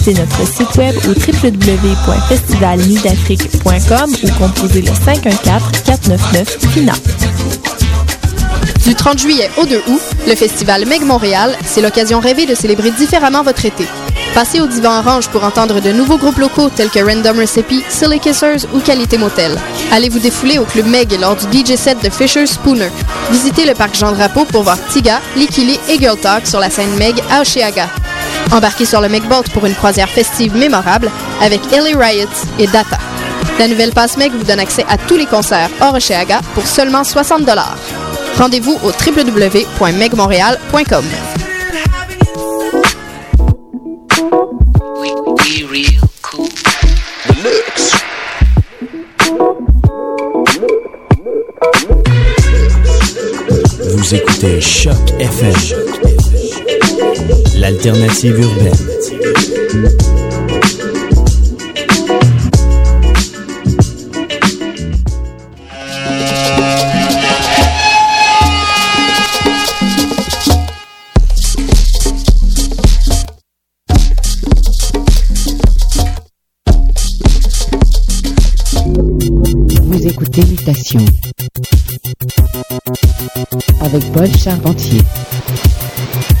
visiter notre site web au www.festivalnidafrique.com ou composer le 514-499-FINA. Du 30 juillet au 2 août, le festival Meg Montréal, c'est l'occasion rêvée de célébrer différemment votre été. Passez au divan orange pour entendre de nouveaux groupes locaux tels que Random Recipe, Silly Kissers ou Qualité Motel. Allez vous défouler au club Meg lors du DJ set de Fisher Spooner. Visitez le parc Jean Drapeau pour voir Tiga, Likili et Girl Talk sur la scène Meg à Oshiaga. Embarquez sur le Megboat pour une croisière festive mémorable avec Ellie Riot et Data. La nouvelle passe Meg vous donne accès à tous les concerts hors Oshiaga pour seulement 60 Rendez-vous au www.megmontréal.com. Vous écoutez Choc FM, l'alternative urbaine. Vous écoutez Mutation avec Paul Charpentier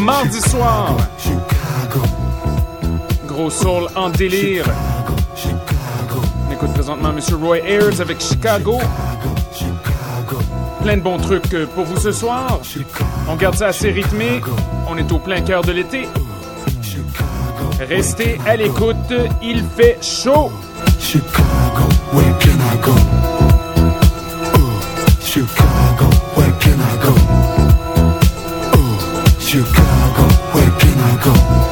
Mardi soir. Gros soul en délire. On écoute présentement Monsieur Roy Ayers avec Chicago. Plein de bons trucs euh, pour vous ce soir. On garde ça assez rythmé. On est au plein cœur de l'été. Restez à l'écoute, il fait chaud. Chicago, where can I go? Can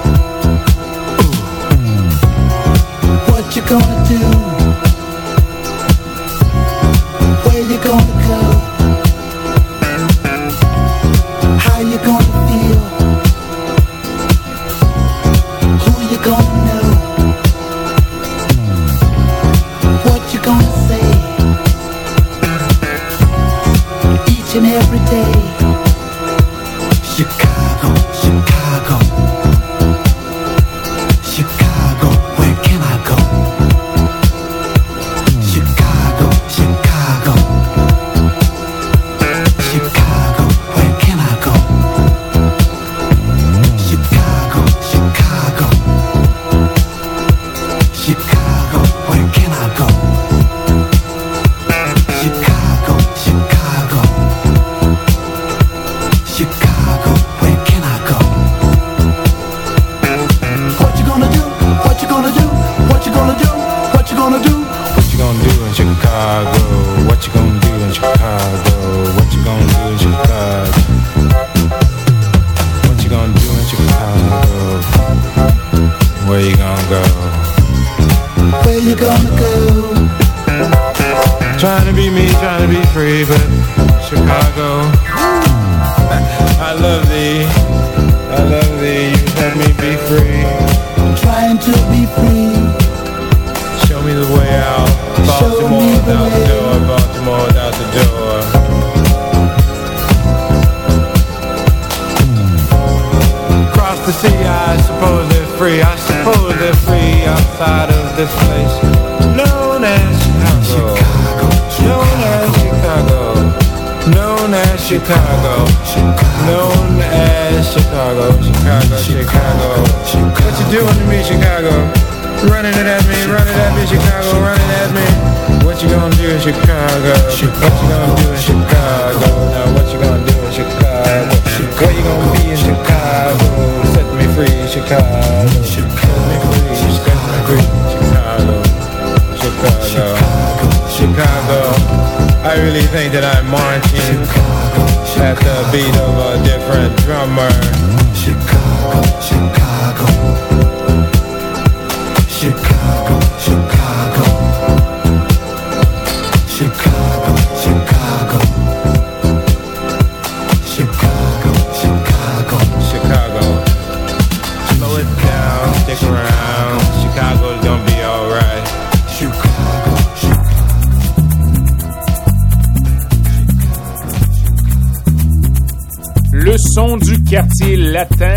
Trying to be trying to be free, but Chicago. I love thee, I love thee. You let me be free. I'm Trying to be free. Show me the way out. Baltimore without the door. Baltimore without the door. Across the sea, I suppose they're free. I suppose they're free outside of this place Chicago. Known as Chicago. Chicago, Chicago. What you doing to me, Chicago? Running it at me, running at me, Chicago, running at me. What you gonna do in Chicago? What you gonna do in Chicago? Now what you gonna do in Chicago? Where you gonna be in Chicago? Set me free, Chicago. Set me free, I really think that uh, I'm marching at the beat of a different drummer. Chicago, Chicago. Chicago, Chicago. Latin.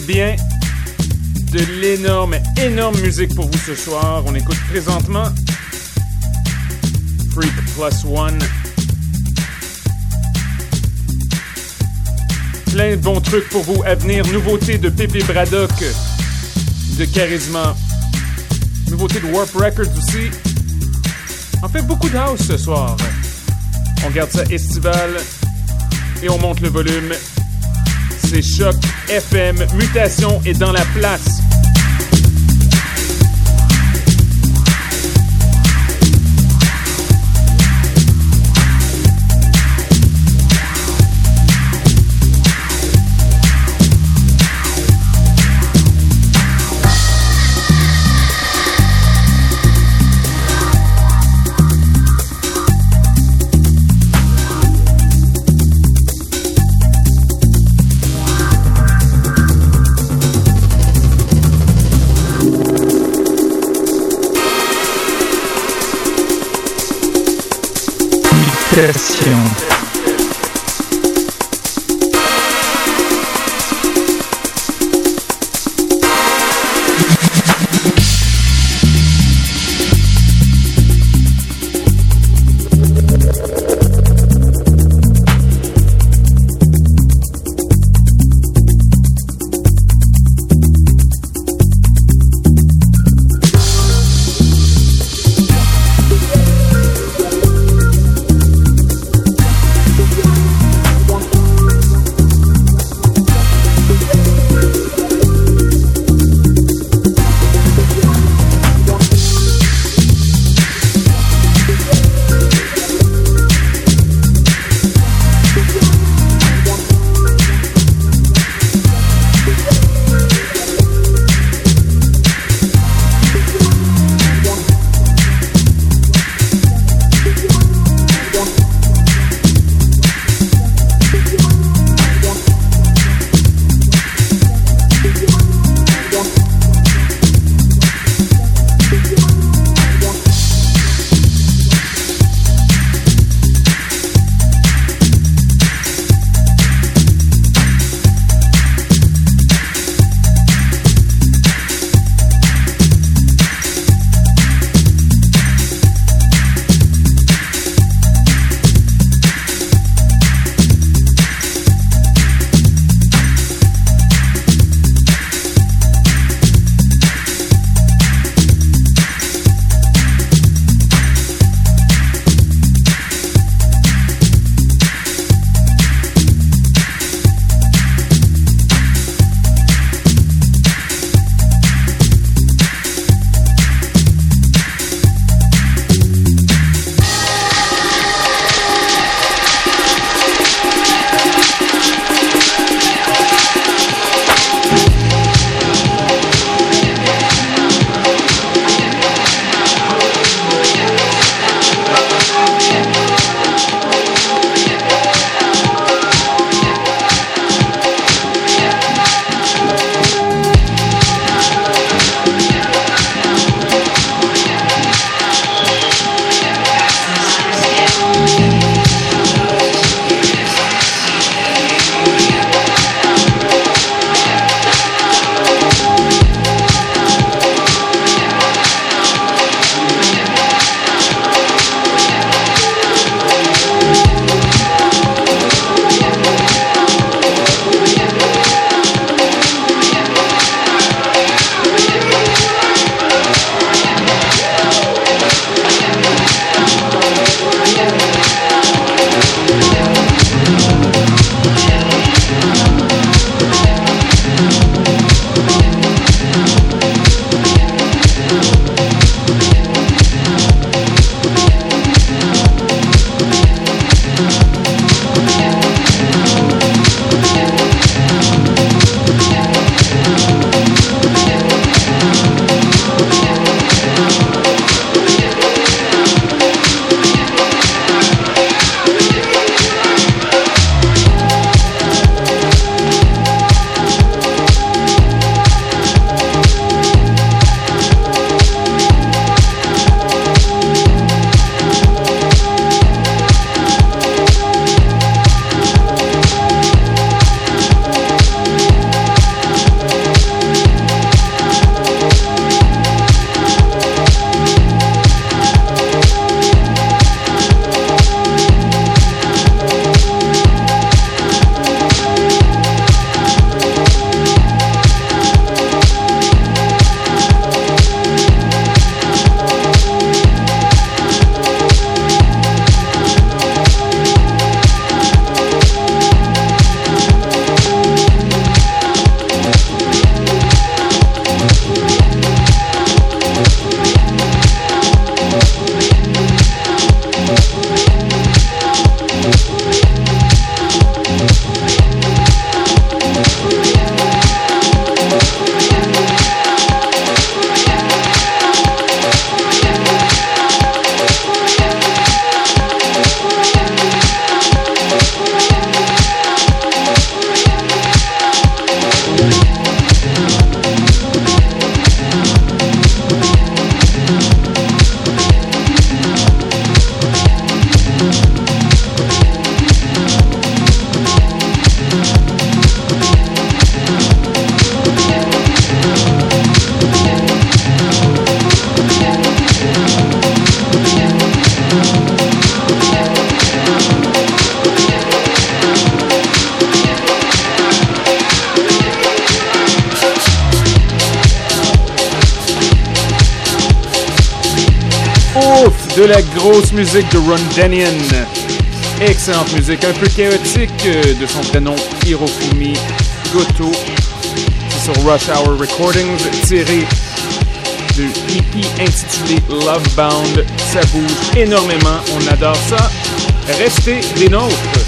Bien. De l'énorme, énorme musique pour vous ce soir. On écoute présentement Freak Plus One. Plein de bons trucs pour vous à venir. Nouveauté de Pépé Braddock, de Charisma. Nouveauté de Warp Records aussi. On fait beaucoup de house ce soir. On garde ça estival et on monte le volume. C'est Choc FM. Mutation est dans la place. Mutation. Musique de Ron Danian. Excellente musique, un peu chaotique euh, de son prénom Hirofumi Goto. Sur Rush Hour Recordings, tiré de EP intitulé Lovebound. Ça bouge énormément, on adore ça. Restez des nôtres.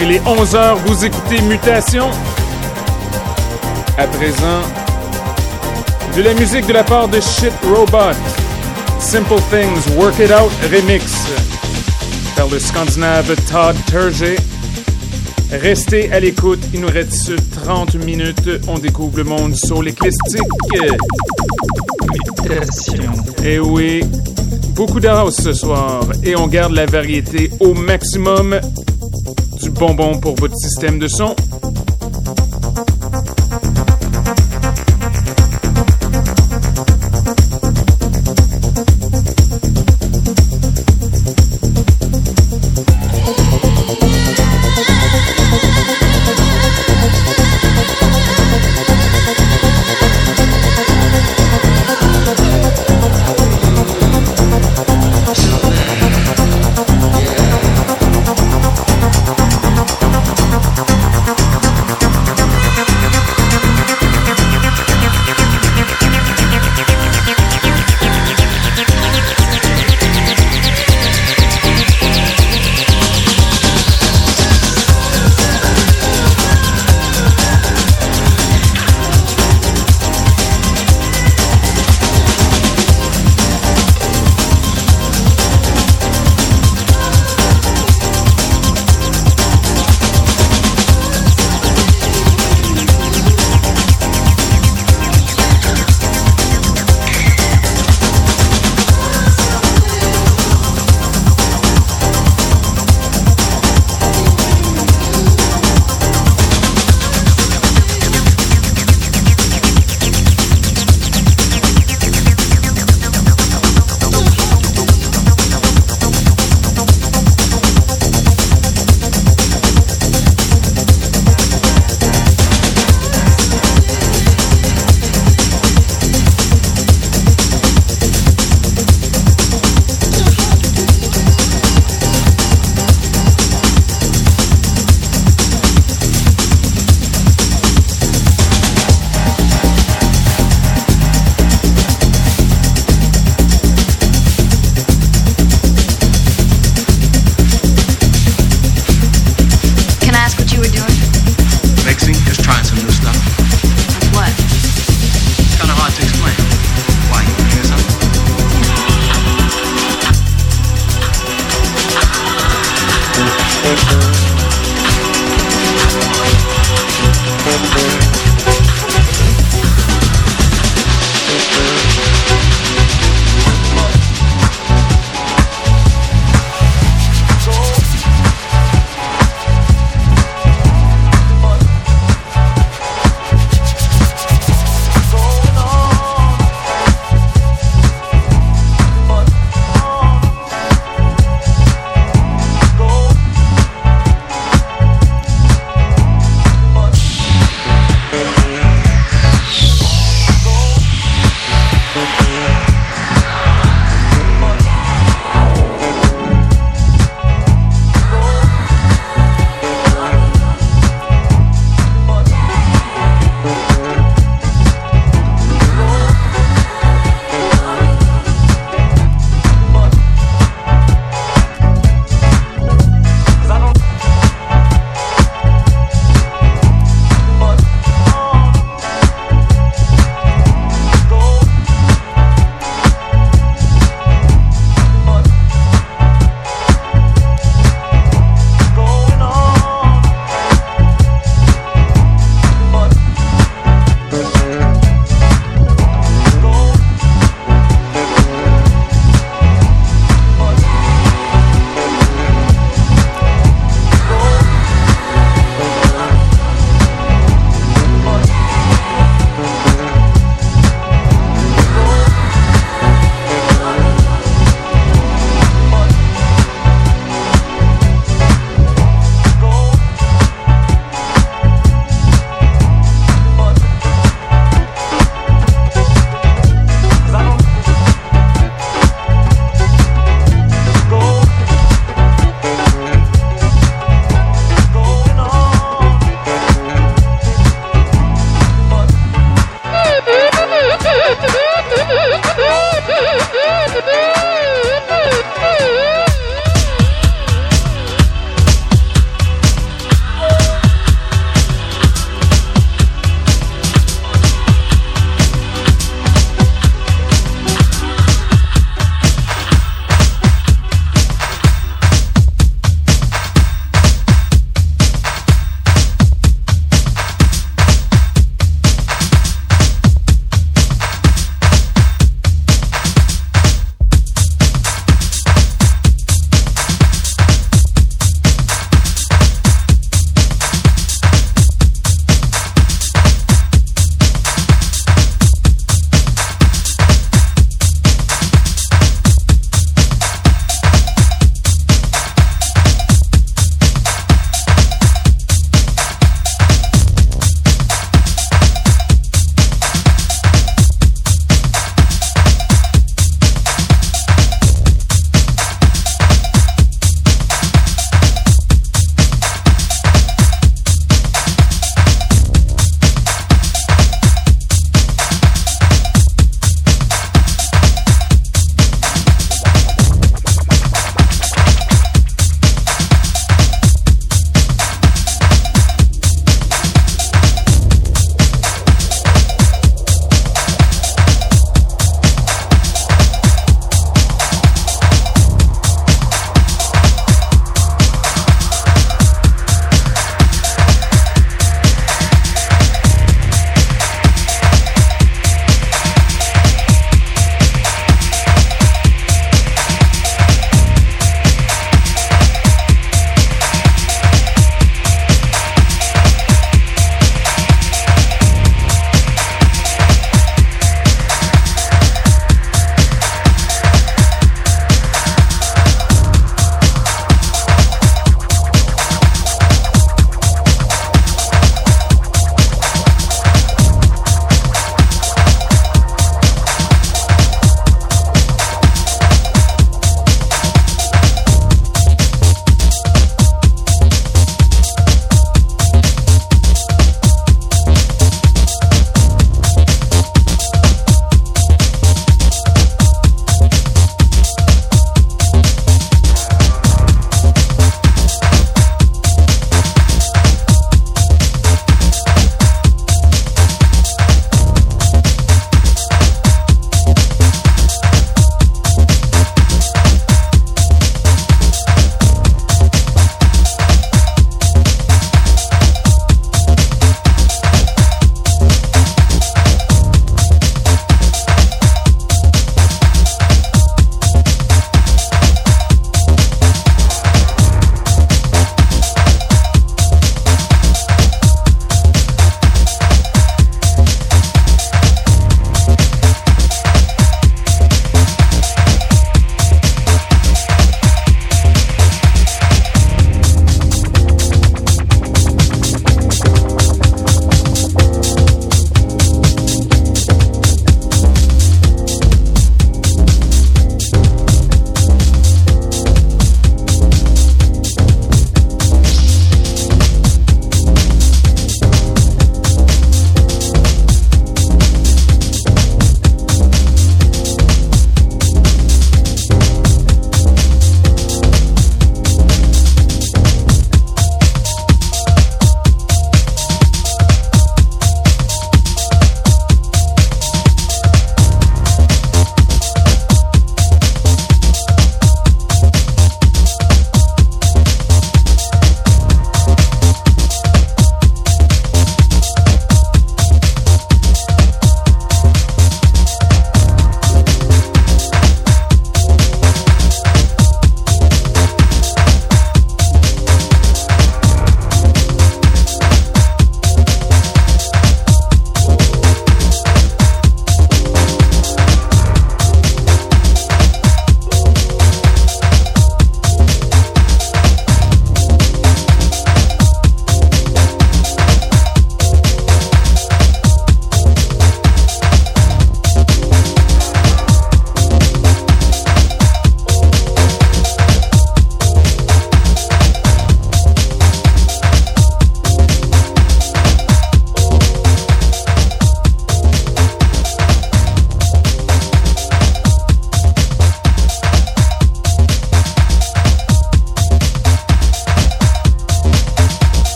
Il est 11h, vous écoutez Mutation. À présent, de la musique de la part de Shit Robot. Simple Things, Work It Out Remix. Par le scandinave Todd Terje. Restez à l'écoute, il nous reste 30 minutes. On découvre le monde sur l'éclectique. Et oui, beaucoup house ce soir et on garde la variété au maximum. Du bonbon pour votre système de son.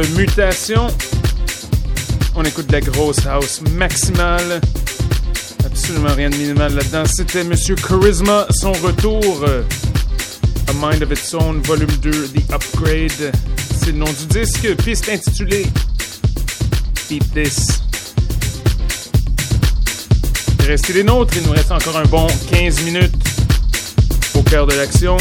Mutation. On écoute la grosse house maximale. Absolument rien de minimal là-dedans. C'était Monsieur Charisma, son retour. A Mind of Its Own, volume 2, The Upgrade. C'est le nom du disque, piste intitulée Beat This. Restez les nôtres, il nous reste encore un bon 15 minutes au cœur de l'action.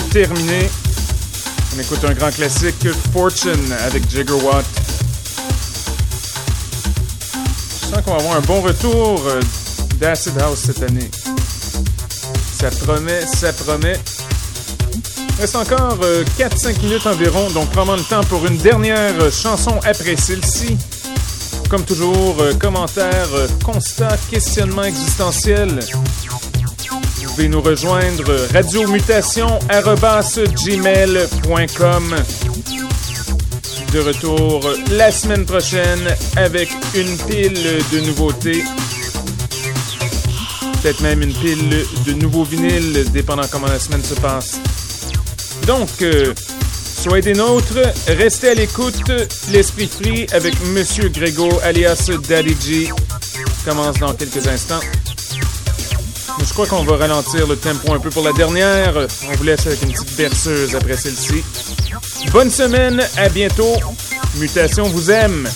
Terminé. On écoute un grand classique, Fortune, avec Jigger Watt. Je sens qu'on va avoir un bon retour euh, d'Acid House cette année. Ça promet, ça promet. Reste encore euh, 4-5 minutes environ, donc vraiment le temps pour une dernière euh, chanson après celle-ci. Comme toujours, euh, commentaires, euh, constats, questionnements existentiels. Vous pouvez nous rejoindre radiomutation@gmail.com. De retour la semaine prochaine avec une pile de nouveautés. Peut-être même une pile de nouveaux vinyles, dépendant comment la semaine se passe. Donc, euh, soyez des nôtres, restez à l'écoute. L'esprit free avec Monsieur Grégo, alias Daddy G, commence dans quelques instants. Je crois qu'on va ralentir le tempo un peu pour la dernière. On vous laisse avec une petite berceuse après celle-ci. Bonne semaine, à bientôt. Mutation vous aime.